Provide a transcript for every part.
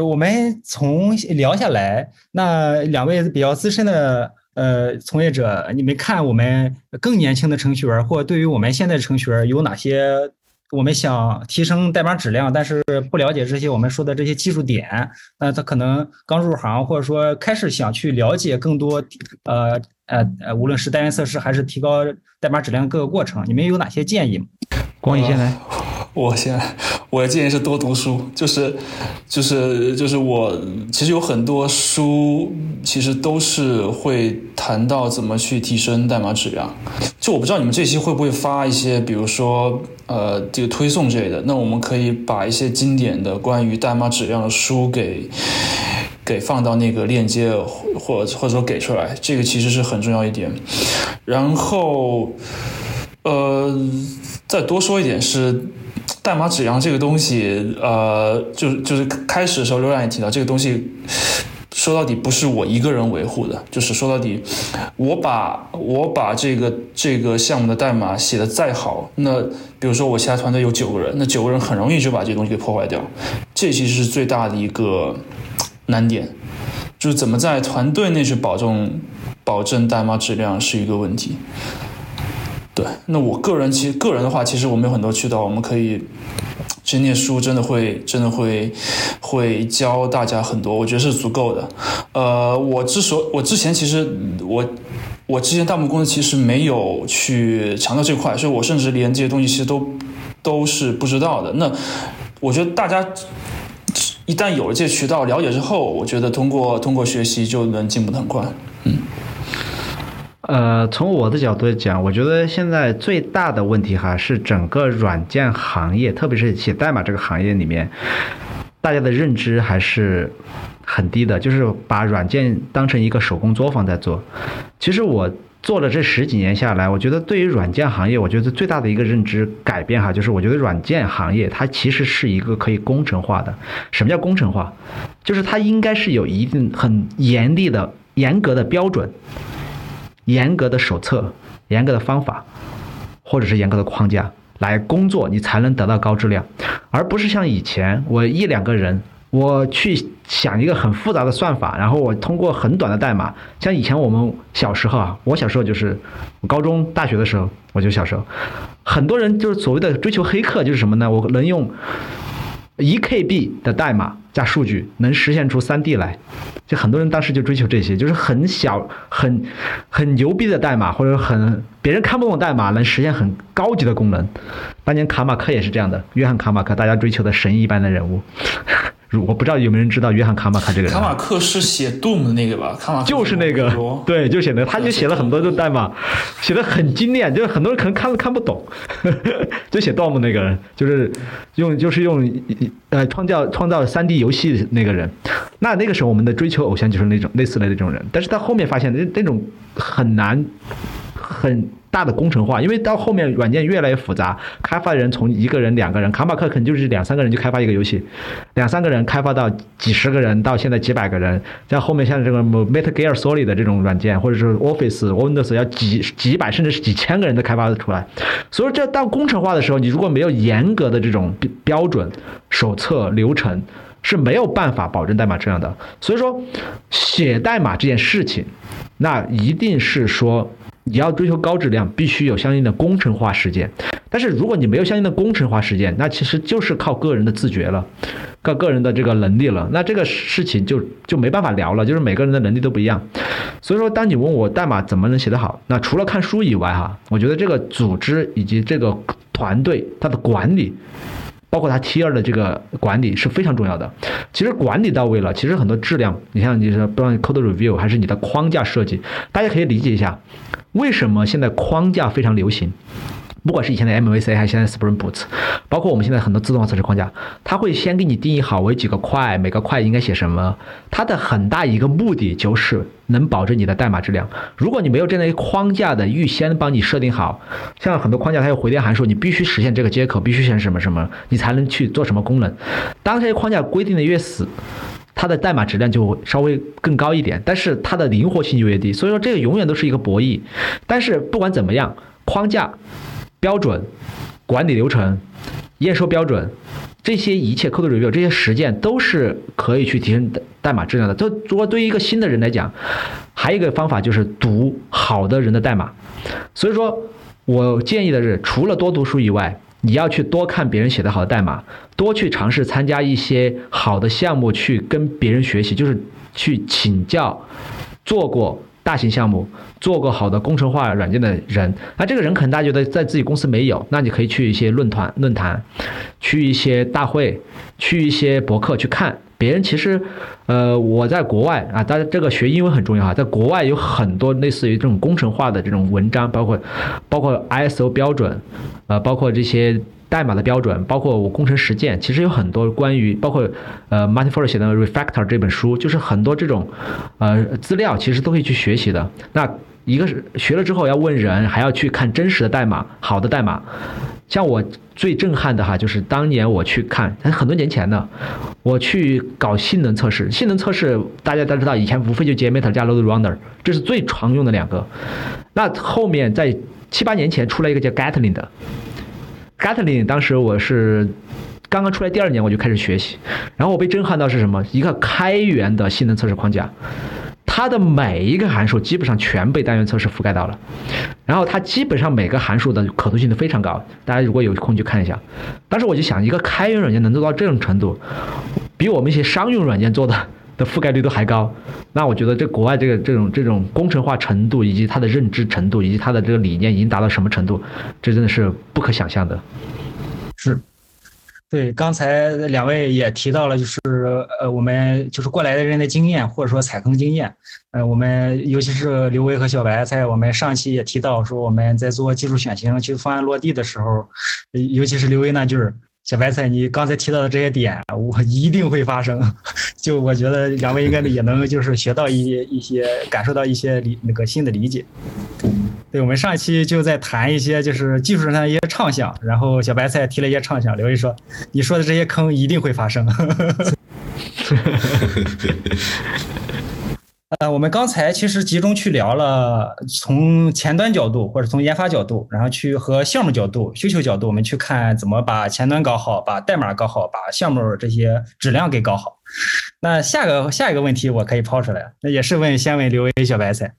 我们从聊下来，那两位比较资深的呃从业者，你们看我们更年轻的程序员，或对于我们现在的程序员有哪些我们想提升代码质量，但是不了解这些我们说的这些技术点，那他可能刚入行，或者说开始想去了解更多，呃呃呃，无论是单元测试还是提高代码质量各个过程，你们有哪些建议吗？光宇先来。我先，我的建议是多读书，就是就是就是我其实有很多书，其实都是会谈到怎么去提升代码质量。就我不知道你们这期会不会发一些，比如说呃这个推送之类的，那我们可以把一些经典的关于代码质量的书给给放到那个链接，或或者说给出来，这个其实是很重要一点。然后呃再多说一点是。代码质量这个东西，呃，就是就是开始的时候，刘然也提到，这个东西说到底不是我一个人维护的，就是说到底，我把我把这个这个项目的代码写的再好，那比如说我其他团队有九个人，那九个人很容易就把这东西给破坏掉，这其实是最大的一个难点，就是怎么在团队内去保证保证代码质量是一个问题。对，那我个人其实个人的话，其实我们有很多渠道，我们可以，去念书真的会真的会会教大家很多，我觉得是足够的。呃，我之所我之前其实我我之前大部分公司其实没有去强调这块，所以我甚至连这些东西其实都都是不知道的。那我觉得大家一旦有了这些渠道了解之后，我觉得通过通过学习就能进步的很快。嗯。呃，从我的角度讲，我觉得现在最大的问题哈是整个软件行业，特别是写代码这个行业里面，大家的认知还是很低的，就是把软件当成一个手工作坊在做。其实我做了这十几年下来，我觉得对于软件行业，我觉得最大的一个认知改变哈，就是我觉得软件行业它其实是一个可以工程化的。什么叫工程化？就是它应该是有一定很严厉的、严格的标准。严格的手册、严格的方法，或者是严格的框架来工作，你才能得到高质量，而不是像以前我一两个人，我去想一个很复杂的算法，然后我通过很短的代码，像以前我们小时候啊，我小时候就是我高中、大学的时候，我就小时候，很多人就是所谓的追求黑客，就是什么呢？我能用。一 KB 的代码加数据能实现出三 D 来，就很多人当时就追求这些，就是很小、很很牛逼的代码，或者很别人看不懂代码，能实现很高级的功能。当年卡马克也是这样的，约翰卡马克，大家追求的神一般的人物。我不知道有没有人知道约翰卡马克这个人。卡马克是写 Doom 的那个吧？卡马克就是那个，对，就写的，他就写了很多的代码，写的很精炼，就是很多人可能看都看不懂，就写 Doom 那个人，就是用就是用呃创造创造三 D 游戏那个人。那那个时候我们的追求偶像就是那种类似的那种人，但是他后面发现那那种很难很。大的工程化，因为到后面软件越来越复杂，开发人从一个人、两个人，卡马克可能就是两三个人就开发一个游戏，两三个人开发到几十个人，到现在几百个人，像后面像这个 Meta Gear Solid 的这种软件，或者是 Office、Windows 要几几百甚至是几千个人都开发的出来。所以这到工程化的时候，你如果没有严格的这种标准、手册、流程，是没有办法保证代码质量的。所以说，写代码这件事情，那一定是说。你要追求高质量，必须有相应的工程化实践。但是如果你没有相应的工程化实践，那其实就是靠个人的自觉了，靠个人的这个能力了。那这个事情就就没办法聊了，就是每个人的能力都不一样。所以说，当你问我代码怎么能写得好，那除了看书以外，哈，我觉得这个组织以及这个团队它的管理。包括它 T 二的这个管理是非常重要的。其实管理到位了，其实很多质量，你像你说不管 code review 还是你的框架设计，大家可以理解一下，为什么现在框架非常流行。不管是以前的 MVC 还是现在 Spring Boot，包括我们现在很多自动化测试框架，它会先给你定义好为几个块，每个块应该写什么。它的很大一个目的就是能保证你的代码质量。如果你没有这样一个框架的预先帮你设定好，像很多框架它有回电函数，你必须实现这个接口，必须实现什么什么，你才能去做什么功能。当这些框架规定的越死，它的代码质量就会稍微更高一点，但是它的灵活性就越低。所以说这个永远都是一个博弈。但是不管怎么样，框架。标准、管理流程、验收标准，这些一切 code review 这些实践都是可以去提升代代码质量的。这如果对于一个新的人来讲，还有一个方法就是读好的人的代码。所以说我建议的是，除了多读书以外，你要去多看别人写的好的代码，多去尝试参加一些好的项目，去跟别人学习，就是去请教做过大型项目、做过好的工程化软件的人。那这个人可能大家觉得在自己公司没有，那你可以去一些论坛、论坛，去一些大会，去一些博客去看。别人其实，呃，我在国外啊，大家这个学英文很重要哈，在国外有很多类似于这种工程化的这种文章，包括包括 ISO 标准，呃，包括这些代码的标准，包括我工程实践，其实有很多关于包括呃 Martin Ford 写的 Refactor 这本书，就是很多这种呃资料，其实都可以去学习的。那一个是学了之后要问人，还要去看真实的代码，好的代码。像我最震撼的哈，就是当年我去看，很多年前呢，我去搞性能测试。性能测试大家都知道，以前无非就 JMeter 加 Load Runner，这是最常用的两个。那后面在七八年前出来一个叫 Gatling 的，Gatling 当时我是刚刚出来第二年我就开始学习，然后我被震撼到是什么？一个开源的性能测试框架。它的每一个函数基本上全被单元测试覆盖到了，然后它基本上每个函数的可读性都非常高。大家如果有空去看一下。当时我就想，一个开源软件能做到这种程度，比我们一些商用软件做的的覆盖率都还高。那我觉得这国外这个这种这种工程化程度，以及它的认知程度，以及它的这个理念已经达到什么程度，这真的是不可想象的。是。对，刚才两位也提到了，就是呃，我们就是过来的人的经验，或者说踩坑经验。呃，我们尤其是刘威和小白，在我们上期也提到说，我们在做技术选型、技术方案落地的时候，尤其是刘威那句儿。小白菜，你刚才提到的这些点，我一定会发生。就我觉得两位应该也能就是学到一些一些，感受到一些理那个新的理解。对，我们上一期就在谈一些就是技术上的一些畅想，然后小白菜提了一些畅想，刘毅说你说的这些坑一定会发生。呃，我们刚才其实集中去聊了从前端角度或者从研发角度，然后去和项目角度、需求角度，我们去看怎么把前端搞好，把代码搞好，把项目这些质量给搞好。那下个下一个问题我可以抛出来，那也是问先问刘威、小白菜，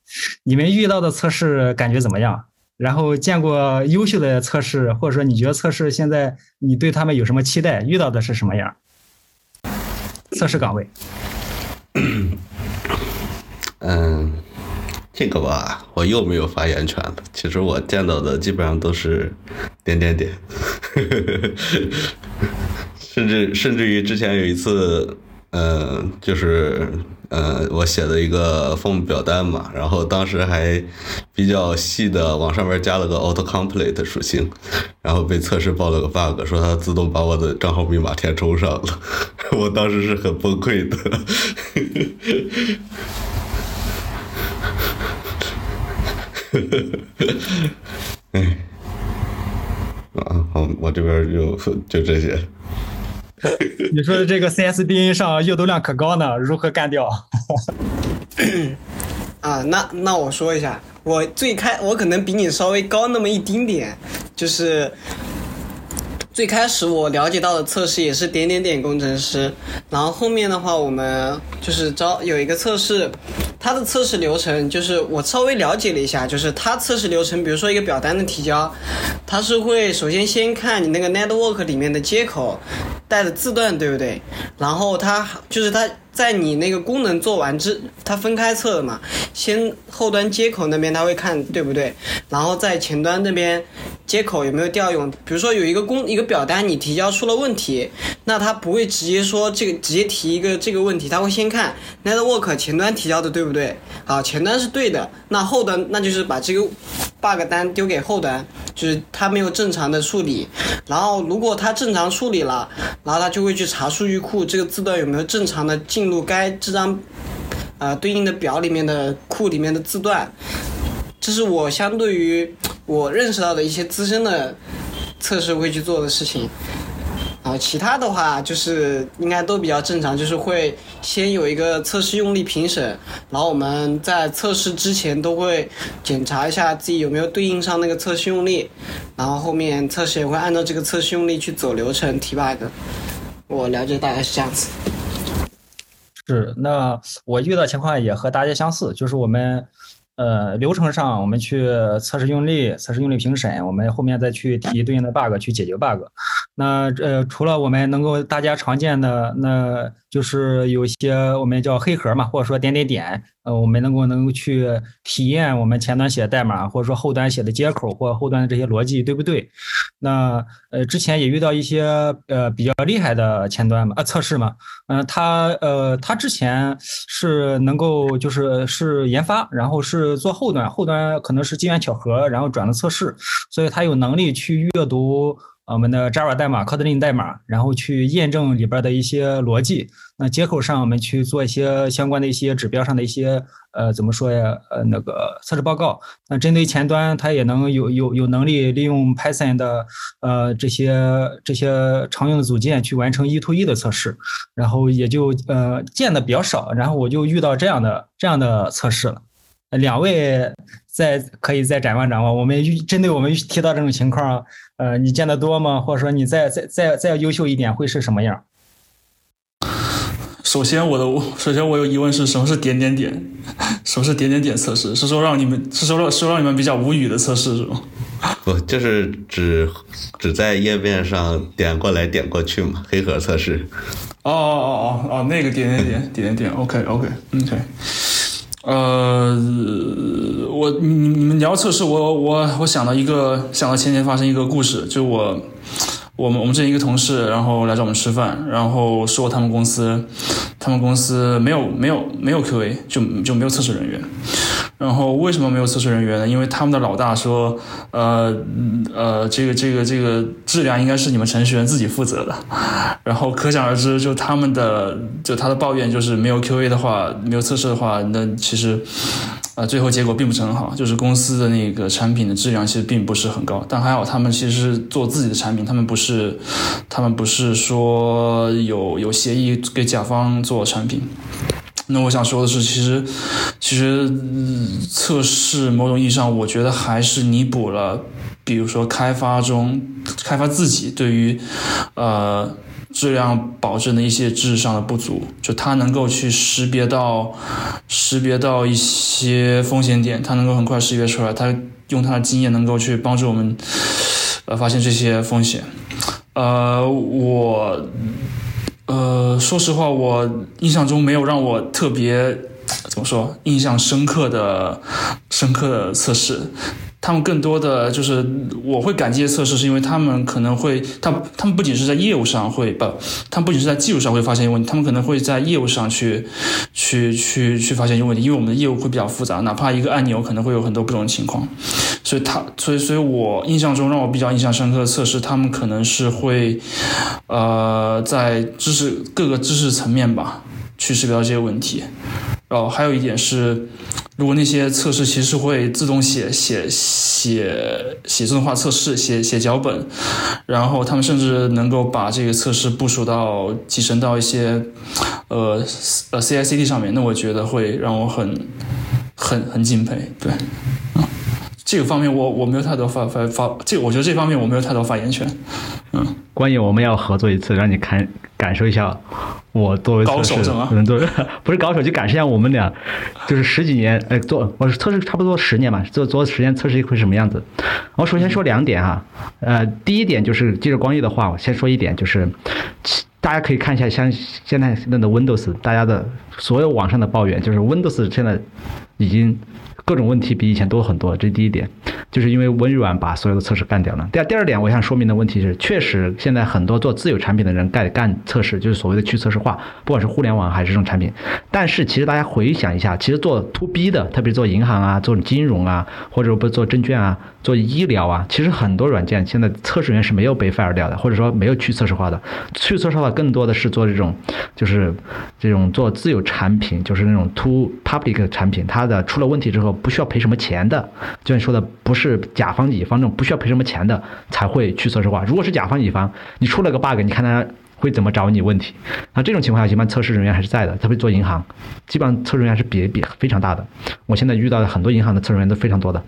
你们遇到的测试感觉怎么样？然后见过优秀的测试，或者说你觉得测试现在你对他们有什么期待？遇到的是什么样？测试岗位。嗯，这个吧，我又没有发言权了。其实我见到的基本上都是点点点，甚至甚至于之前有一次，嗯，就是嗯，我写的一个 form 表单嘛，然后当时还比较细的往上面加了个 auto complete 属性，然后被测试报了个 bug，说它自动把我的账号密码填充上了，我当时是很崩溃的。哎，啊，好，我这边就就这些。你说的这个 CSDN 上阅读量可高呢，如何干掉？啊，那那我说一下，我最开我可能比你稍微高那么一丁点，就是。最开始我了解到的测试也是点点点工程师，然后后面的话我们就是招有一个测试，它的测试流程就是我稍微了解了一下，就是它测试流程，比如说一个表单的提交，它是会首先先看你那个 network 里面的接口带的字段对不对，然后它就是它。在你那个功能做完之，它分开测的嘛，先后端接口那边他会看对不对，然后在前端那边接口有没有调用，比如说有一个工一个表单你提交出了问题，那他不会直接说这个直接提一个这个问题，他会先看 network 前端提交的对不对，好前端是对的，那后端那就是把这个 bug 单丢给后端，就是他没有正常的处理，然后如果他正常处理了，然后他就会去查数据库这个字段有没有正常的进。入该这张，呃，对应的表里面的库里面的字段，这是我相对于我认识到的一些资深的测试会去做的事情。然后其他的话就是应该都比较正常，就是会先有一个测试用力评审，然后我们在测试之前都会检查一下自己有没有对应上那个测试用力，然后后面测试也会按照这个测试用力去走流程提 bug。我了解大概是这样子。是，那我遇到情况也和大家相似，就是我们。呃，流程上我们去测试用力，测试用力评审，我们后面再去提对应的 bug 去解决 bug。那呃，除了我们能够大家常见的，那就是有些我们叫黑盒嘛，或者说点点点，呃，我们能够能够去体验我们前端写的代码，或者说后端写的接口或后端的这些逻辑对不对？那呃，之前也遇到一些呃比较厉害的前端嘛，啊测试嘛，嗯，他呃他之前是能够就是是研发，然后是。做后端，后端可能是机缘巧合，然后转了测试，所以他有能力去阅读我们的 Java 代码、Kotlin 代码，然后去验证里边的一些逻辑。那接口上我们去做一些相关的一些指标上的一些呃怎么说呀？呃那个测试报告。那针对前端，它也能有有有能力利用 Python 的呃这些这些常用的组件去完成一 to 一的测试，然后也就呃见的比较少，然后我就遇到这样的这样的测试了。两位再可以再展望展望，我们针对我们提到这种情况，呃，你见得多吗？或者说你再再再再优秀一点会是什么样？首先，我的首先我有疑问是什么是点点点？什么是点点点测试？是说让你们是说让是让你们比较无语的测试是吗？不，就是只只在页面上点过来点过去嘛，黑盒测试。哦哦哦哦哦，那个点点点点点点，OK OK OK。呃，我你你们聊测试，我我我想到一个，想到前年发生一个故事，就我我们我们这一个同事，然后来找我们吃饭，然后说他们公司，他们公司没有没有没有 QA，就就没有测试人员。然后为什么没有测试人员呢？因为他们的老大说，呃呃，这个这个这个质量应该是你们程序员自己负责的。然后可想而知，就他们的就他的抱怨就是没有 QA 的话，没有测试的话，那其实，啊，最后结果并不是很好，就是公司的那个产品的质量其实并不是很高。但还好，他们其实是做自己的产品，他们不是，他们不是说有有协议给甲方做产品。那我想说的是，其实，其实测试某种意义上，我觉得还是弥补了，比如说开发中开发自己对于，呃，质量保证的一些知识上的不足，就它能够去识别到，识别到一些风险点，它能够很快识别出来，它用它的经验能够去帮助我们，呃，发现这些风险，呃，我。呃，说实话，我印象中没有让我特别怎么说印象深刻的深刻的测试。他们更多的就是我会感激的测试，是因为他们可能会，他他们不仅是在业务上会不，他们不仅是在技术上会发现一个问题，他们可能会在业务上去去去去发现一个问题，因为我们的业务会比较复杂，哪怕一个按钮可能会有很多不同情况，所以他所以所以我印象中让我比较印象深刻的测试，他们可能是会呃在知识各个知识层面吧去识别到这些问题，然后还有一点是。如果那些测试其实会自动写写写写自动化测试，写写脚本，然后他们甚至能够把这个测试部署到集成到一些呃呃 C I C D 上面，那我觉得会让我很很很敬佩。对，这个方面我我没有太多发发发，这我觉得这方面我没有太多发言权。嗯，关于我们要合作一次，让你看感受一下。我作为测试，能做 不是高手，就感受一下我们俩，就是十几年，哎，做我是测试差不多十年嘛，做做时间测试会什么样子？我首先说两点哈，呃，第一点就是接着光遇的话，我先说一点，就是大家可以看一下，像现在那的 Windows，大家的所有网上的抱怨，就是 Windows 现在已经。各种问题比以前多很多，这是第一点，就是因为微软把所有的测试干掉了。第二第二点，我想说明的问题是，确实现在很多做自有产品的人干干测试，就是所谓的去测试化，不管是互联网还是这种产品。但是其实大家回想一下，其实做 to B 的，特别做银行啊，做金融啊，或者不做证券啊。做医疗啊，其实很多软件现在测试员是没有被 fire 掉的，或者说没有去测试化的。去测试化更多的是做这种，就是这种做自有产品，就是那种 to public 产品，它的出了问题之后不需要赔什么钱的。就像你说的，不是甲方乙方那种不需要赔什么钱的才会去测试化。如果是甲方乙方，你出了个 bug，你看他会怎么找你问题。那这种情况下，一般测试人员还是在的，特别做银行，基本上测试人员是比比非常大的。我现在遇到的很多银行的测试人员都非常多的。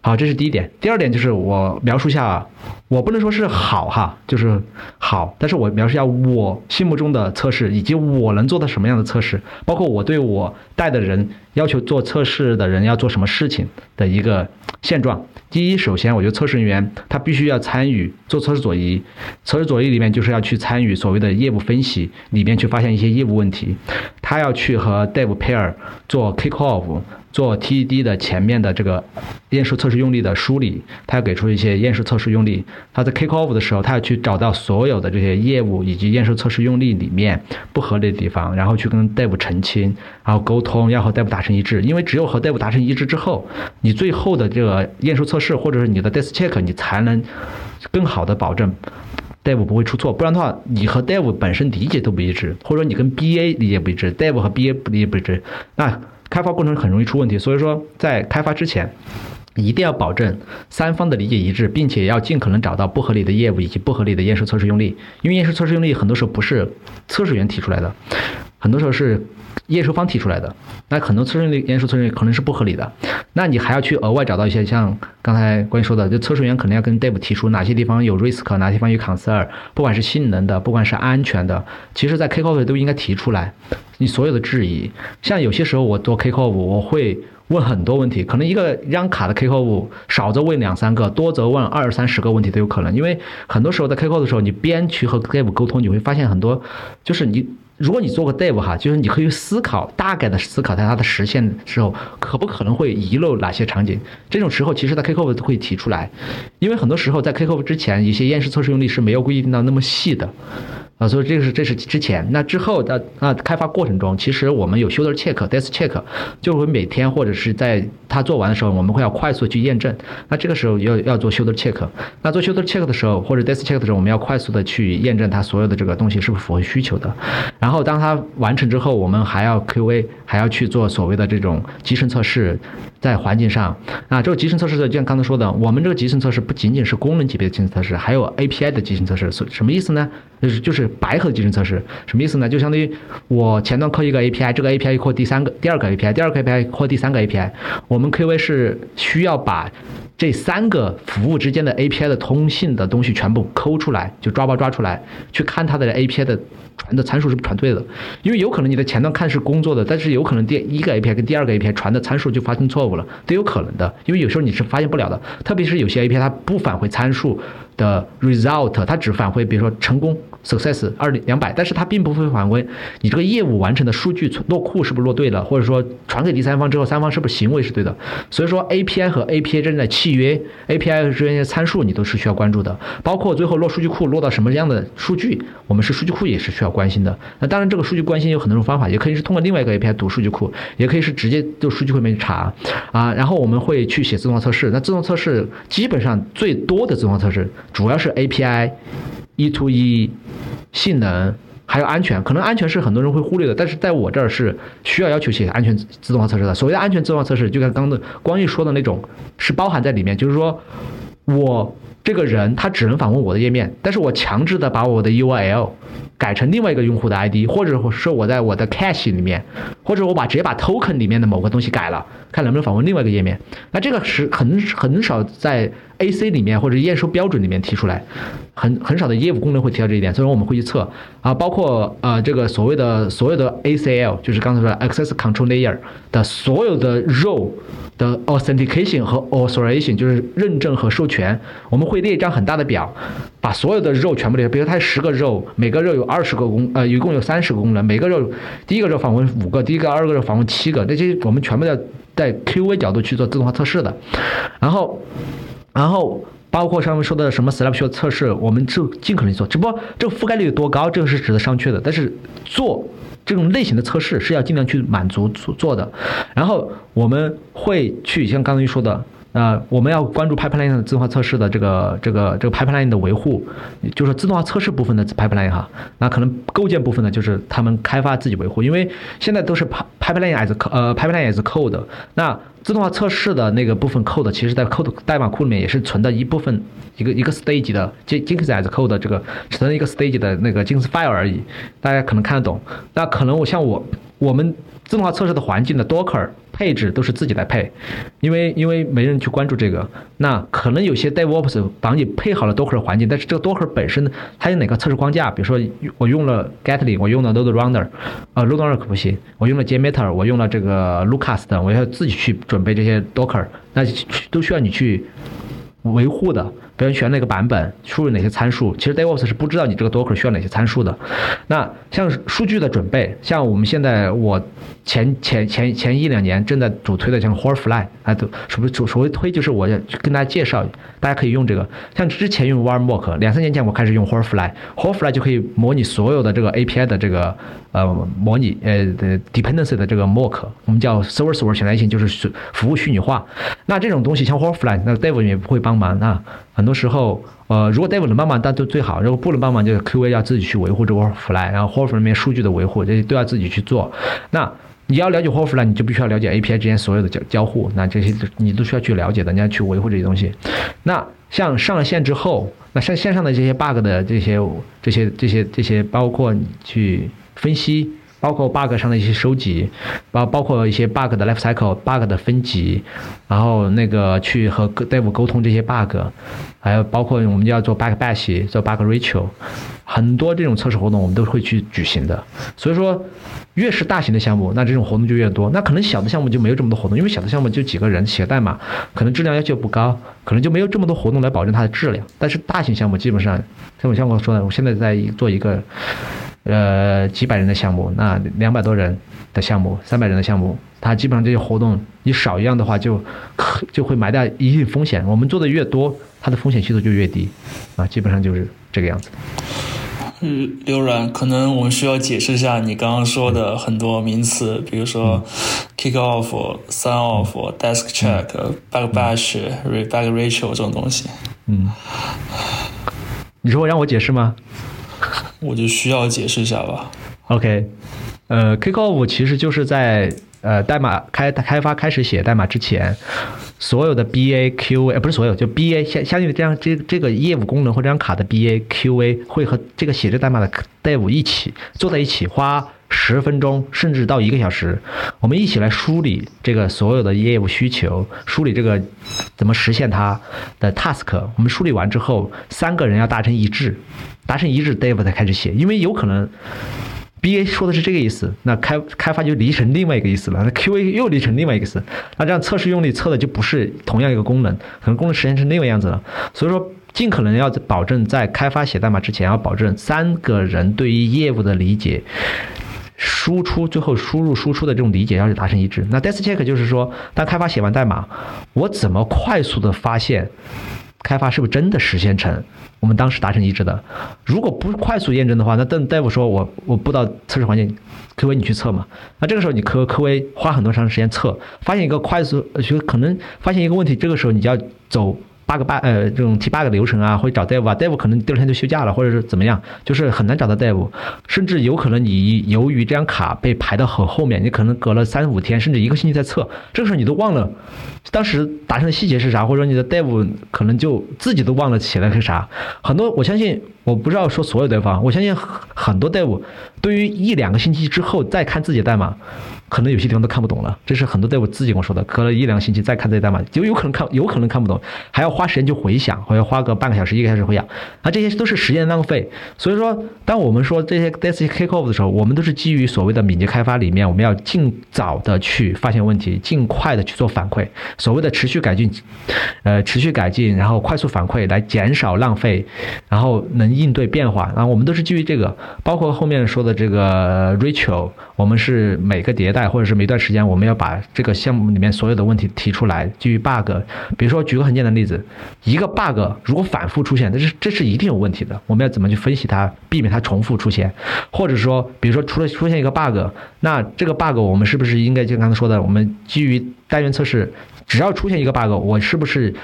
好，这是第一点。第二点就是我描述一下，我不能说是好哈，就是好，但是我描述一下我心目中的测试，以及我能做到什么样的测试，包括我对我带的人要求做测试的人要做什么事情的一个现状。第一，首先我觉得测试人员他必须要参与做测试左移，测试左移里面就是要去参与所谓的业务分析，里面去发现一些业务问题，他要去和 Dev pair 做 kick off。做 TED 的前面的这个验收测试用例的梳理，他要给出一些验收测试用例。他在 kick off 的时候，他要去找到所有的这些业务以及验收测试用例里面不合理的地方，然后去跟 Dev 澄清，然后沟通，要和 Dev 达成一致。因为只有和 Dev 达成一致之后，你最后的这个验收测试或者是你的 test check，你才能更好的保证 Dev 不会出错。不然的话，你和 Dev 本身理解都不一致，或者说你跟 BA 理解不一致，Dev 和 BA 不理解不一致，那。开发过程很容易出问题，所以说在开发之前，一定要保证三方的理解一致，并且要尽可能找到不合理的业务以及不合理的验收测试用例。因为验收测试用例很多时候不是测试员提出来的，很多时候是验收方提出来的。那很多测试验收测试可能是不合理的，那你还要去额外找到一些像刚才关于说的，就测试员可能要跟 Dev 提出哪些地方有 risk，哪些地方有 concern，不管是性能的，不管是安全的，其实在 kickoff 都应该提出来。你所有的质疑，像有些时候我做 K 客户，我会问很多问题，可能一个一张卡的 K 客户少则问两三个，多则问二三十个问题都有可能。因为很多时候在 K 客户的时候，你边去和 Dave 沟通，你会发现很多，就是你如果你做个 Dev 哈，就是你可以思考大概的思考在它的实现时候，可不可能会遗漏哪些场景？这种时候，其实在 KCOV 会提出来，因为很多时候在 KCOV 之前，一些验收测试用例是没有规定到那么细的。啊，所以这个是这是之前，那之后的那开发过程中，其实我们有 shoulder check、test check，就会每天或者是在他做完的时候，我们会要快速去验证。那这个时候要要做 shoulder check，那做 shoulder check 的时候或者 test check 的时候，我们要快速的去验证他所有的这个东西是不是符合需求的。然后当他完成之后，我们还要 QA，还要去做所谓的这种集成测试，在环境上。啊，这个集成测试的，就像刚才说的，我们这个集成测试不仅仅是功能级别的集成测试，还有 API 的集成测试，什么意思呢？就是就是白盒集成测试，什么意思呢？就相当于我前端扣一个 API，这个 API 扣第三个、第二个 API，第二个 API 扣第三个 API，我们 Q V 是需要把这三个服务之间的 API 的通信的东西全部抠出来，就抓包抓出来，去看它的 API 的。传的参数是不是传对的，因为有可能你的前端看是工作的，但是有可能第一个 API 跟第二个 API 传的参数就发生错误了，都有可能的。因为有时候你是发现不了的，特别是有些 API 它不返回参数的 result，它只返回比如说成功 success 二两百，但是它并不会返回你这个业务完成的数据落库是不是落对了，或者说传给第三方之后，三方是不是行为是对的。所以说 API 和 API 之间的契约，API 之间的参数你都是需要关注的，包括最后落数据库落到什么样的数据，我们是数据库也是需要。关心的那当然，这个数据关心有很多种方法，也可以是通过另外一个 API 读数据库，也可以是直接就数据库里面去查啊。然后我们会去写自动化测试。那自动测试基本上最多的自动化测试主要是 API、一 to E、性能还有安全。可能安全是很多人会忽略的，但是在我这儿是需要要求写安全自动化测试的。所谓的安全自动化测试，就像刚的光毅说的那种，是包含在里面，就是说我。这个人他只能访问我的页面，但是我强制的把我的 URL 改成另外一个用户的 ID，或者说我在我的 cache 里面，或者我把直接把 token 里面的某个东西改了，看能不能访问另外一个页面。那这个是很很少在 AC 里面或者验收标准里面提出来，很很少的业务功能会提到这一点，所以说我们会去测啊，包括呃这个所谓的所有的 ACL，就是刚才说的 Access Control Layer 的所有的 role。的 authentication 和 authorization 就是认证和授权，我们会列一张很大的表，把所有的肉全部列，比如它十个肉，每个肉有二十个功，呃，一共有三十个功能，每个肉第一个肉访问五个，第一个、二个肉访问七个，这些我们全部要在 QA 角度去做自动化测试的。然后，然后包括上面说的什么 snapshot 测试，我们就尽可能做，只不过这个覆盖率有多高，这个是值得商榷的。但是做。这种类型的测试是要尽量去满足做做的，然后我们会去像刚才说的呃，我们要关注 pipeline 的自动化测试的这个这个这个 pipeline 的维护，就是自动化测试部分的 pipeline 哈。那可能构建部分呢，就是他们开发自己维护，因为现在都是 pipeline as 呃 pipeline as code。那自动化测试的那个部分 code，其实在 code 代码库里面也是存的一部分一个一个 stage 的 Jenkins as code 这个存在一个 stage 的那个 Jenkins file 而已，大家可能看得懂。那可能我像我我们自动化测试的环境的 Docker。配置都是自己来配，因为因为没人去关注这个，那可能有些 DevOps 帮你配好了 Docker 环境，但是这个 Docker 本身它有哪个测试框架？比如说我用了 Gatling，我用了 Load Runner，啊 Load Runner 可不行，我用了 JMeter，我用了这个 Lucas，的我要自己去准备这些 Docker，那都需要你去维护的。比如选哪个版本，输入哪些参数，其实 DevOps 是不知道你这个 Docker 需要哪些参数的。那像数据的准备，像我们现在我前前前前一两年正在主推的像 Horfly，啊，都所谓所谓推就是我要跟大家介绍，大家可以用这个。像之前用 Warmwork，两三年前我开始用 Horfly，Horfly 就可以模拟所有的这个 API 的这个呃模拟呃的 dependency 的这个 mock，我们叫 server server 全来性，就是服务虚拟化。那这种东西像 Horfly，那 Dev 也不会帮忙啊。很多时候，呃，如果 David 能帮忙，那就最好；如果不能帮忙，就是 QA 要自己去维护这个 Horfly，然后 Horfly 里面数据的维护，这些都要自己去做。那你要了解 Horfly，你就必须要了解 API 之间所有的交交互，那这些你都需要去了解的，你要去维护这些东西。那像上线之后，那像线上的这些 bug 的这些、这些、这些、这些，包括你去分析。包括 bug 上的一些收集，包包括一些 bug 的 life cycle，bug 的分级，然后那个去和 dev 沟通这些 bug，还有包括我们要做 bug bash，做 bug ritual，很多这种测试活动我们都会去举行的。所以说，越是大型的项目，那这种活动就越多。那可能小的项目就没有这么多活动，因为小的项目就几个人写代码，可能质量要求不高，可能就没有这么多活动来保证它的质量。但是大型项目基本上，像我像我说的，我现在在做一个。呃，几百人的项目，那两百多人的项目，三百人的项目，它基本上这些活动，你少一样的话，就就会埋掉一定风险。我们做的越多，它的风险系数就越低，啊，基本上就是这个样子。嗯，刘然，可能我们需要解释一下你刚刚说的很多名词，比如说 kick off、sign off、desk check、bug bash、re back ratio 这种东西。嗯，你说我让我解释吗？我就需要解释一下吧。OK，呃，Kiko 5其实就是在呃代码开开发开始写代码之前，所有的 BA、QA 不是所有，就 BA 相相应的这样这这个业务功能或这张卡的 BA、QA 会和这个写这代码的 Dev 一起坐在一起花。十分钟甚至到一个小时，我们一起来梳理这个所有的业务需求，梳理这个怎么实现它的 task。我们梳理完之后，三个人要达成一致，达成一致，Dave 才开始写。因为有可能 BA 说的是这个意思，那开开发就理成另外一个意思了，那 QA 又理成另外一个意思，那这样测试用力测的就不是同样一个功能，可能功能实现成另外样子了。所以说，尽可能要保证在开发写代码之前，要保证三个人对于业务的理解。输出最后输入输出的这种理解要是达成一致，那 desk check 就是说，当开发写完代码，我怎么快速的发现开发是不是真的实现成我们当时达成一致的？如果不快速验证的话，那邓大夫说我我不知道测试环境，科威你去测嘛？那这个时候你科科威花很多长时间测，发现一个快速就可能发现一个问题，这个时候你就要走。Bug bug 呃这种提 bug 流程啊，会找 dev 啊，dev 可能第二天就休假了，或者是怎么样，就是很难找到 dev，甚至有可能你由于这张卡被排到很后面，你可能隔了三五天，甚至一个星期在测，这个时候你都忘了当时达成的细节是啥，或者说你的 dev 可能就自己都忘了写的是啥，很多我相信。我不知道说所有对方，我相信很多 dev 对于一两个星期之后再看自己的代码，可能有些地方都看不懂了。这是很多 dev 自己跟我说的，隔了一两个星期再看这些代码，就有可能看，有可能看不懂，还要花时间去回想，或者花个半个小时、一个小时回想，啊，这些都是时间浪费。所以说，当我们说这些 dev kick off 的时候，我们都是基于所谓的敏捷开发里面，我们要尽早的去发现问题，尽快的去做反馈，所谓的持续改进，呃，持续改进，然后快速反馈来减少浪费，然后能。应对变化。然后我们都是基于这个，包括后面说的这个 Rachel，我们是每个迭代或者是每段时间，我们要把这个项目里面所有的问题提出来，基于 bug。比如说举个很简单的例子，一个 bug 如果反复出现，这是这是一定有问题的，我们要怎么去分析它，避免它重复出现，或者说，比如说除了出现一个 bug，那这个 bug 我们是不是应该就刚才说的，我们基于单元测试，只要出现一个 bug，我是不是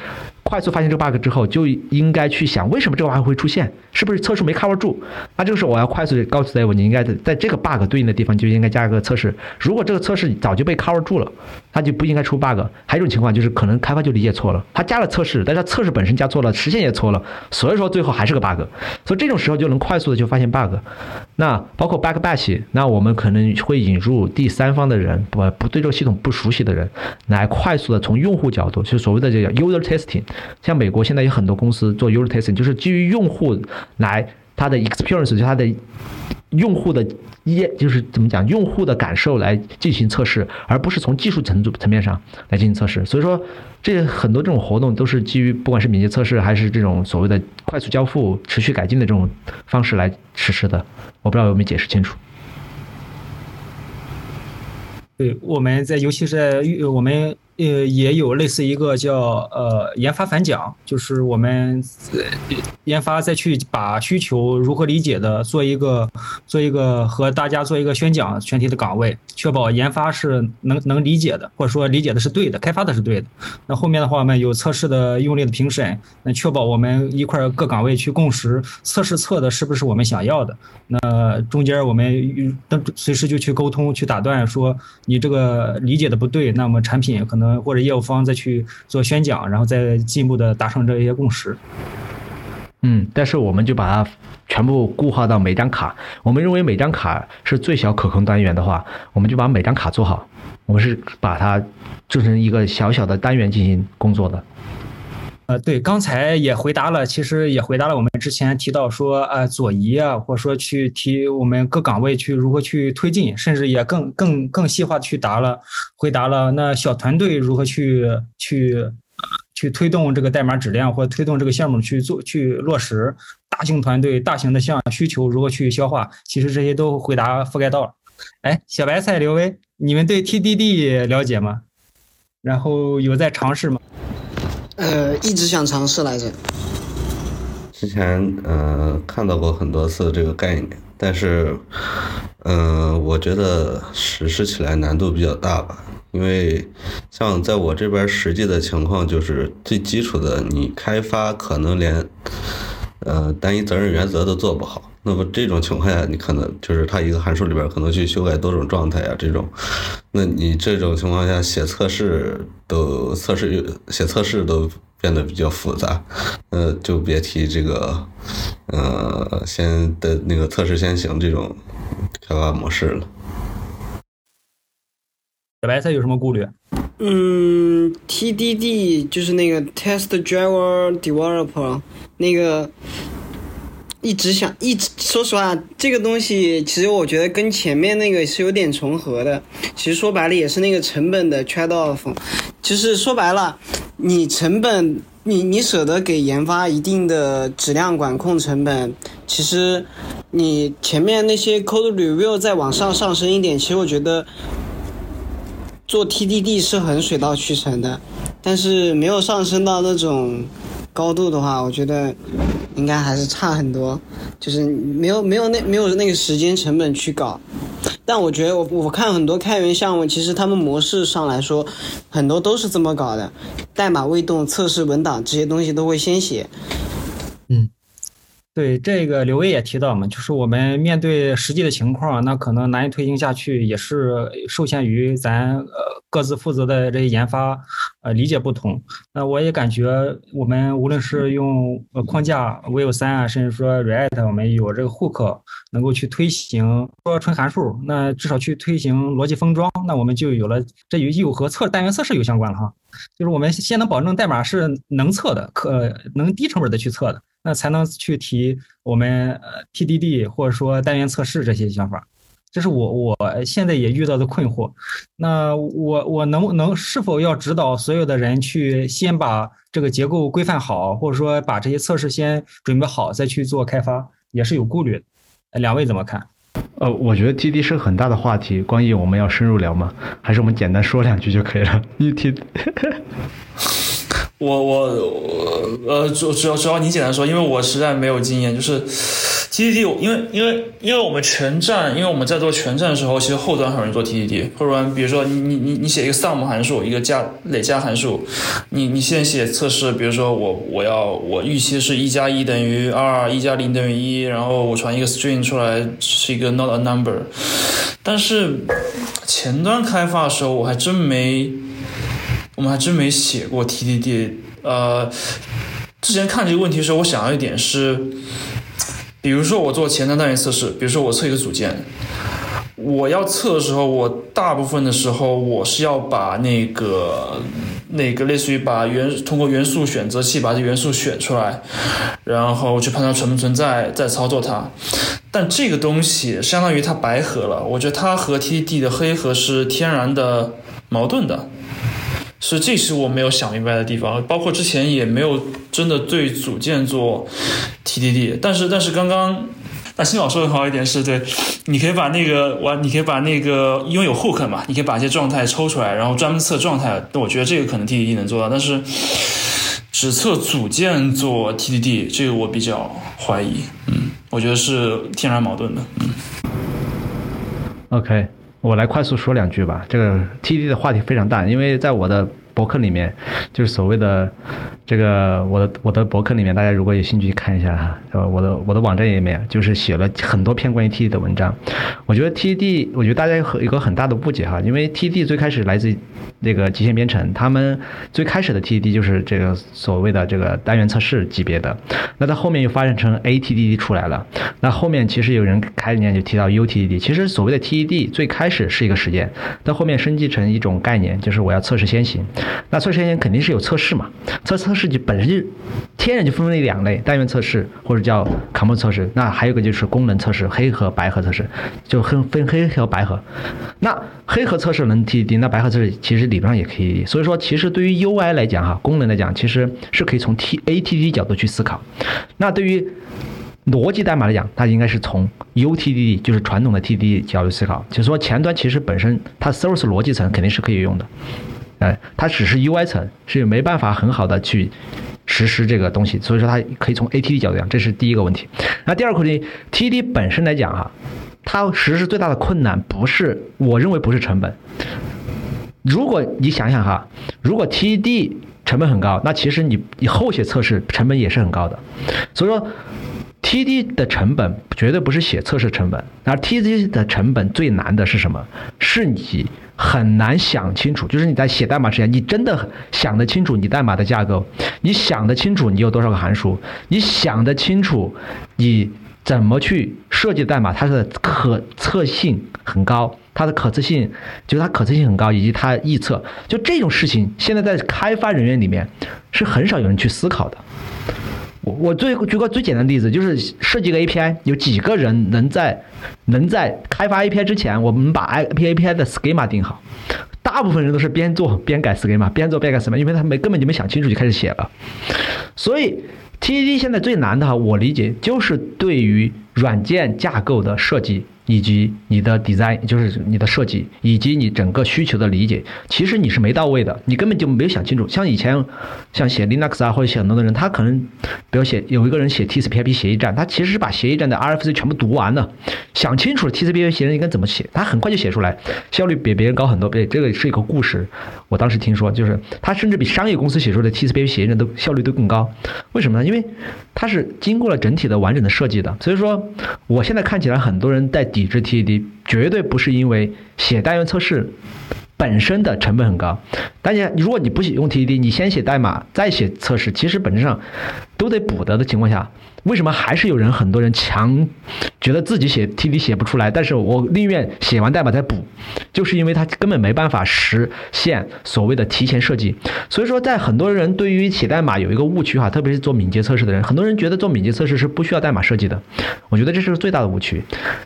快速发现这个 bug 之后，就应该去想为什么这个 bug 会出现，是不是测试没 cover 住？那这个时候我要快速的告诉 Dave，你应该在在这个 bug 对应的地方就应该加一个测试。如果这个测试早就被 cover 住了，它就不应该出 bug。还有一种情况就是可能开发就理解错了，他加了测试，但是测试本身加错了，实现也错了，所以说最后还是个 bug。所以这种时候就能快速的就发现 bug。那包括 bug batch，那我们可能会引入第三方的人，不不对这个系统不熟悉的人，来快速的从用户角度，就所谓的这个 user testing。像美国现在有很多公司做 user testing，就是基于用户来他的 experience，就他的用户的业，就是怎么讲，用户的感受来进行测试，而不是从技术层层面上来进行测试。所以说，这很多这种活动都是基于不管是敏捷测试，还是这种所谓的快速交付、持续改进的这种方式来实施的。我不知道有没有解释清楚。对，我们在尤其是在我们呃也有类似一个叫呃研发反讲，就是我们研发再去把需求如何理解的做一个做一个和大家做一个宣讲全体的岗位，确保研发是能能理解的，或者说理解的是对的，开发的是对的。那后面的话，我们有测试的用力的评审，那确保我们一块各岗位去共识测试测的是不是我们想要的。那中间我们等随时就去沟通去打断说。你这个理解的不对，那么产品可能或者业务方再去做宣讲，然后再进一步的达成这些共识。嗯，但是我们就把它全部固化到每张卡。我们认为每张卡是最小可控单元的话，我们就把每张卡做好。我们是把它做成一个小小的单元进行工作的。呃，对，刚才也回答了，其实也回答了我们之前提到说，呃，左移啊，或者说去提我们各岗位去如何去推进，甚至也更更更细化去答了，回答了那小团队如何去去去推动这个代码质量，或推动这个项目去做去落实，大型团队大型的项需求如何去消化，其实这些都回答覆盖到了。哎，小白菜刘威，你们对 TDD 了解吗？然后有在尝试吗？呃，一直想尝试来着。之前呃看到过很多次这个概念，但是嗯，我觉得实施起来难度比较大吧。因为像在我这边实际的情况，就是最基础的，你开发可能连呃单一责任原则都做不好。那么这种情况下，你可能就是它一个函数里边可能去修改多种状态啊，这种，那你这种情况下写测试都测试写测试都变得比较复杂，呃，就别提这个，呃，先的那个测试先行这种开发模式了。小白菜有什么顾虑？嗯，TDD 就是那个 Test Driver Developer 那个。一直想，一直说实话，这个东西其实我觉得跟前面那个是有点重合的。其实说白了也是那个成本的 trade off。其实说白了，你成本，你你舍得给研发一定的质量管控成本，其实你前面那些 code review 再往上上升一点，其实我觉得做 TDD 是很水到渠成的，但是没有上升到那种。高度的话，我觉得应该还是差很多，就是没有没有那没有那个时间成本去搞。但我觉得我我看很多开源项目，其实他们模式上来说，很多都是这么搞的，代码未动、测试文档这些东西都会先写。嗯。对这个刘威也提到嘛，就是我们面对实际的情况，那可能难以推行下去，也是受限于咱呃各自负责的这些研发呃理解不同。那我也感觉我们无论是用呃框架 Vue 三啊，甚至说 React，我们有这个 Hook 能够去推行说纯函数，那至少去推行逻辑封装，那我们就有了这又又和测单元测试有相关了哈。就是我们先能保证代码是能测的，可能低成本的去测的。那才能去提我们呃 TDD 或者说单元测试这些想法。这是我我现在也遇到的困惑。那我我能能是否要指导所有的人去先把这个结构规范好，或者说把这些测试先准备好再去做开发，也是有顾虑的。两位怎么看？呃，我觉得 TD 是很大的话题，关于我们要深入聊吗？还是我们简单说两句就可以了？你听。我我呃主主要主要你简单说，因为我实在没有经验，就是 TDD，因为因为因为我们全站，因为我们在做全站的时候，其实后端很容易做 TDD，后端比如说你你你你写一个 sum 函数，一个加累加函数，你你先写测试，比如说我我要我预期是一加一等于二，一加零等于一，然后我传一个 string 出来是一个 not a number，但是前端开发的时候我还真没。我们还真没写过 TDD，呃，之前看这个问题的时候，我想到一点是，比如说我做前端单元测试，比如说我测一个组件，我要测的时候，我大部分的时候我是要把那个那个类似于把元通过元素选择器把这元素选出来，然后去判断存不存在，再操作它。但这个东西相当于它白盒了，我觉得它和 TDD 的黑盒是天然的矛盾的。是，这是我没有想明白的地方，包括之前也没有真的对组件做 TDD。但是，但是刚刚那新老说的很好一点是对，你可以把那个完，你可以把那个因为有 hook 嘛，你可以把一些状态抽出来，然后专门测状态。那我觉得这个可能 TDD 能做到，但是只测组件做 TDD，这个我比较怀疑。嗯，我觉得是天然矛盾的。嗯。OK。我来快速说两句吧。这个 TD 的话题非常大，因为在我的博客里面，就是所谓的这个我的我的博客里面，大家如果有兴趣看一下哈，呃，我的我的网站里面就是写了很多篇关于 TD 的文章。我觉得 TD，我觉得大家有一个很大的误解哈，因为 TD 最开始来自那个极限编程，他们最开始的 TD 就是这个所谓的这个单元测试级别的，那到后面又发展成 ATDD 出来了。那后面其实有人开念就提到 UTDD，其实所谓的 TDD 最开始是一个实践，到后面升级成一种概念，就是我要测试先行。那测试先肯定是有测试嘛，测测试就本身就天然就分为两类，单元测试或者叫 COM 测试，那还有个就是功能测试，黑盒白盒测试，就分分黑和白盒。那黑盒测试能 TDD，那白盒测试其实理论上也可以。所以说，其实对于 UI 来讲哈，功能来讲，其实是可以从 TATD 角度去思考。那对于逻辑代码来讲，它应该是从 UTD，就是传统的 TD 角度思考。就是说，前端其实本身它 service 逻辑层肯定是可以用的，哎，它只是 UI 层是没办法很好的去实施这个东西。所以说，它可以从 ATD 角度讲，这是第一个问题。那第二个问题，TD 本身来讲哈，它实施最大的困难不是，我认为不是成本。如果你想想哈，如果 TD 成本很高，那其实你你后写测试成本也是很高的。所以说。TD 的成本绝对不是写测试成本，而 TD 的成本最难的是什么？是你很难想清楚，就是你在写代码之前，你真的想得清楚你代码的架构，你想得清楚你有多少个函数，你想得清楚你怎么去设计代码，它的可测性很高，它的可测性就是它可测性很高，以及它预测，就这种事情，现在在开发人员里面是很少有人去思考的。我最举个最简单的例子，就是设计个 API，有几个人能在能在开发 API 之前，我们把 API 的 schema 定好。大部分人都是边做边改 schema，边做边改 schema，因为他没根本就没想清楚就开始写了。所以 TDD 现在最难的哈，我理解就是对于软件架构的设计。以及你的 design 就是你的设计，以及你整个需求的理解，其实你是没到位的，你根本就没有想清楚。像以前，像写 Linux 啊，或者写很多的人，他可能，比如写有一个人写 TCP/IP 协议站，他其实是把协议站的 RFC 全部读完了，想清楚了 TCP/IP 协议站应该怎么写，他很快就写出来，效率比别人高很多对。这个是一个故事，我当时听说，就是他甚至比商业公司写出的 TCP/IP 协议都效率都更高。为什么呢？因为它是经过了整体的完整的设计的。所以说，我现在看起来很多人在。抵制 T E D，绝对不是因为写单元测试本身的成本很高。当然如果你不写用 TDD，你先写代码再写测试，其实本质上都得补的的情况下，为什么还是有人很多人强觉得自己写 TD 写不出来，但是我宁愿写完代码再补，就是因为他根本没办法实现所谓的提前设计。所以说，在很多人对于写代码有一个误区哈，特别是做敏捷测试的人，很多人觉得做敏捷测试是不需要代码设计的，我觉得这是最大的误区。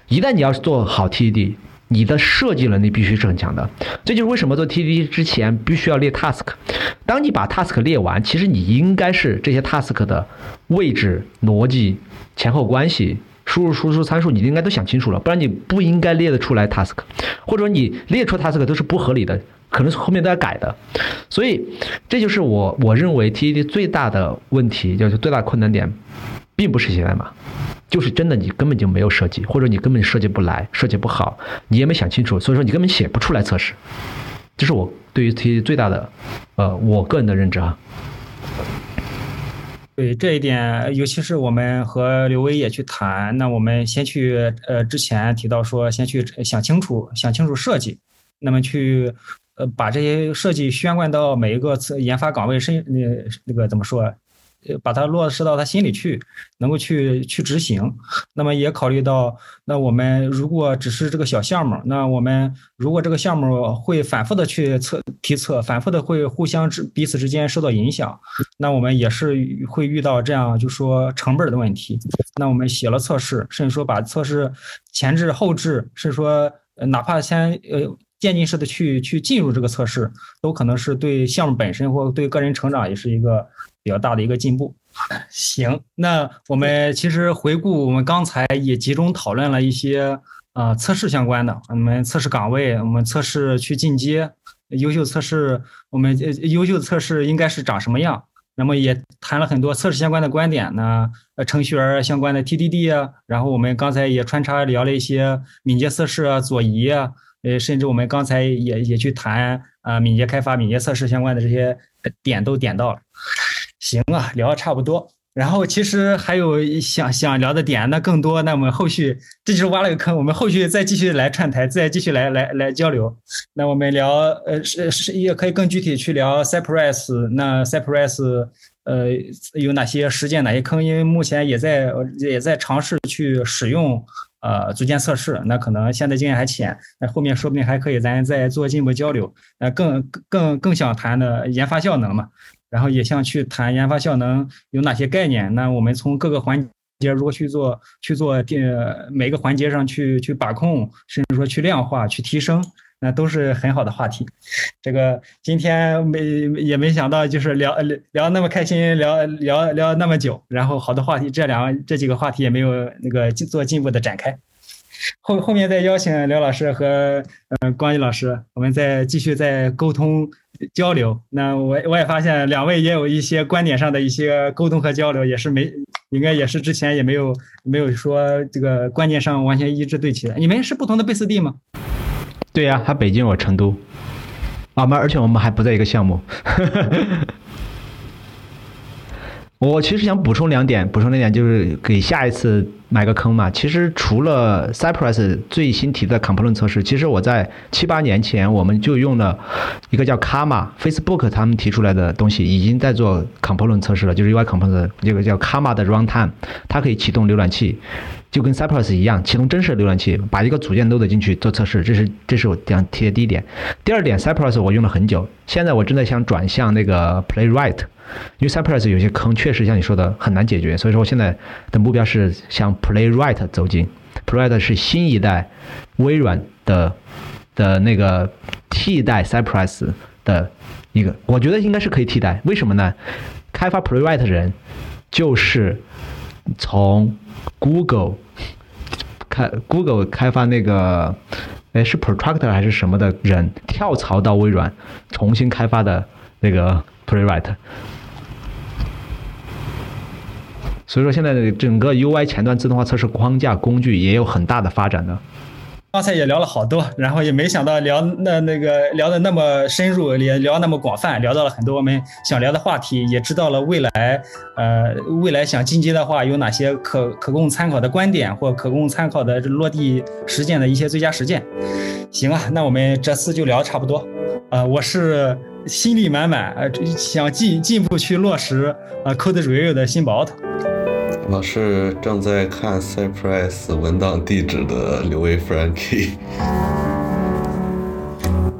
一旦你要是做好 TDD。你的设计能力必须是很强的，这就是为什么做 TDD 之前必须要列 task。当你把 task 列完，其实你应该是这些 task 的位置、逻辑、前后关系、输入输出参数，你应该都想清楚了，不然你不应该列得出来 task，或者说你列出 task 都是不合理的，可能是后面都要改的。所以这就是我我认为 TDD 最大的问题，就是最大困难点，并不是写代码。就是真的，你根本就没有设计，或者你根本设计不来，设计不好，你也没想清楚，所以说你根本写不出来测试。这是我对于 T 最大的，呃，我个人的认知啊。对这一点，尤其是我们和刘威也去谈，那我们先去，呃，之前提到说，先去想清楚，想清楚设计，那么去，呃，把这些设计宣贯到每一个研发岗位，深，那那个怎么说？把它落实到他心里去，能够去去执行。那么也考虑到，那我们如果只是这个小项目，那我们如果这个项目会反复的去测提测，反复的会互相之彼此之间受到影响，那我们也是会遇到这样就说成本的问题。那我们写了测试，甚至说把测试前置后置，甚至说哪怕先呃渐进式的去去进入这个测试，都可能是对项目本身或对个人成长也是一个。比较大的一个进步。行，那我们其实回顾，我们刚才也集中讨论了一些啊测试相关的，我们测试岗位，我们测试去进阶，优秀测试，我们优秀的测试应该是长什么样？那么也谈了很多测试相关的观点呢，呃，程序员相关的 TDD 啊，然后我们刚才也穿插聊了一些敏捷测试啊、左移啊，呃，甚至我们刚才也也去谈啊敏捷开发、敏捷测试相关的这些点都点到了。行啊，聊的差不多。然后其实还有想想聊的点，那更多。那我们后续这就是挖了个坑，我们后续再继续来串台，再继续来来来交流。那我们聊呃是是也可以更具体去聊 Cypress。那 Cypress 呃有哪些实践，哪些坑？因为目前也在也在尝试去使用呃组件测试。那可能现在经验还浅，那后面说不定还可以咱再做进一步交流。那更更更想谈的研发效能嘛。然后也想去谈研发效能有哪些概念？那我们从各个环节如何去做去做呃每个环节上去去把控，甚至说去量化、去提升，那都是很好的话题。这个今天没也没想到，就是聊聊那么开心，聊聊聊那么久，然后好多话题，这两这几个话题也没有那个做进一步的展开。后后面再邀请刘老师和嗯光宇老师，我们再继续再沟通交流。那我我也发现两位也有一些观点上的一些沟通和交流，也是没应该也是之前也没有没有说这个观念上完全一致对齐的。你们是不同的贝斯蒂吗？对呀，他北京，我成都。啊，们而且我们还不在一个项目。我其实想补充两点，补充两点就是给下一次埋个坑嘛。其实除了 Cypress 最新提的 component 测试，其实我在七八年前我们就用了一个叫 Karma，Facebook 他们提出来的东西，已经在做 component 测试了，就是 UI component 这个叫 Karma 的 runtime，它可以启动浏览器，就跟 Cypress 一样，启动真实的浏览器，把一个组件 load 进去做测试。这是这是我想提的第一点。第二点，Cypress 我用了很久，现在我正在想转向那个 Playwright。因为 Cypress 有些坑确实像你说的很难解决，所以说我现在的目标是向 Playwright 走进。Playwright 是新一代微软的的那个替代 Cypress 的一个，我觉得应该是可以替代。为什么呢？开发 Playwright 人就是从 Google 开 Google 开发那个，哎是 Protractor 还是什么的人跳槽到微软重新开发的那个 Playwright。所以说，现在整个 UI 前端自动化测试框架工具也有很大的发展呢。刚才也聊了好多，然后也没想到聊那那个聊的那么深入，也聊那么广泛，聊到了很多我们想聊的话题，也知道了未来呃未来想进阶的话有哪些可可供参考的观点或可供参考的落地实践的一些最佳实践。行啊，那我们这次就聊差不多。呃，我是心力满满，呃，想进进一步去落实呃 Code Review 的新宝头。我是正在看 Cypress 文档地址的刘威 Frankie。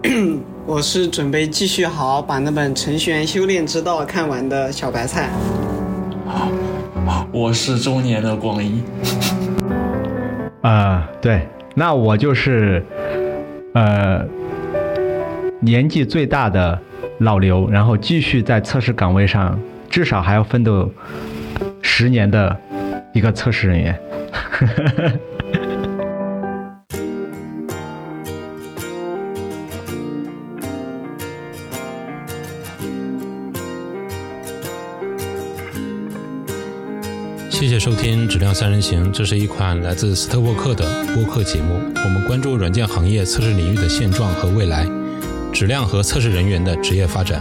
我是准备继续好好把那本《程序员修炼之道》看完的小白菜。我是中年的光一。啊、对，那我就是呃年纪最大的老刘，然后继续在测试岗位上，至少还要奋斗十年的一个测试人员。谢谢收听《质量三人行》，这是一款来自斯特沃克的播客节目。我们关注软件行业测试领域的现状和未来，质量和测试人员的职业发展。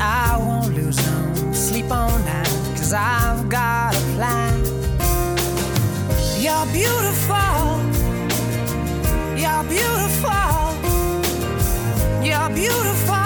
I won't lose no sleep on that, cause I've got a plan. You're beautiful, you're beautiful, you're beautiful.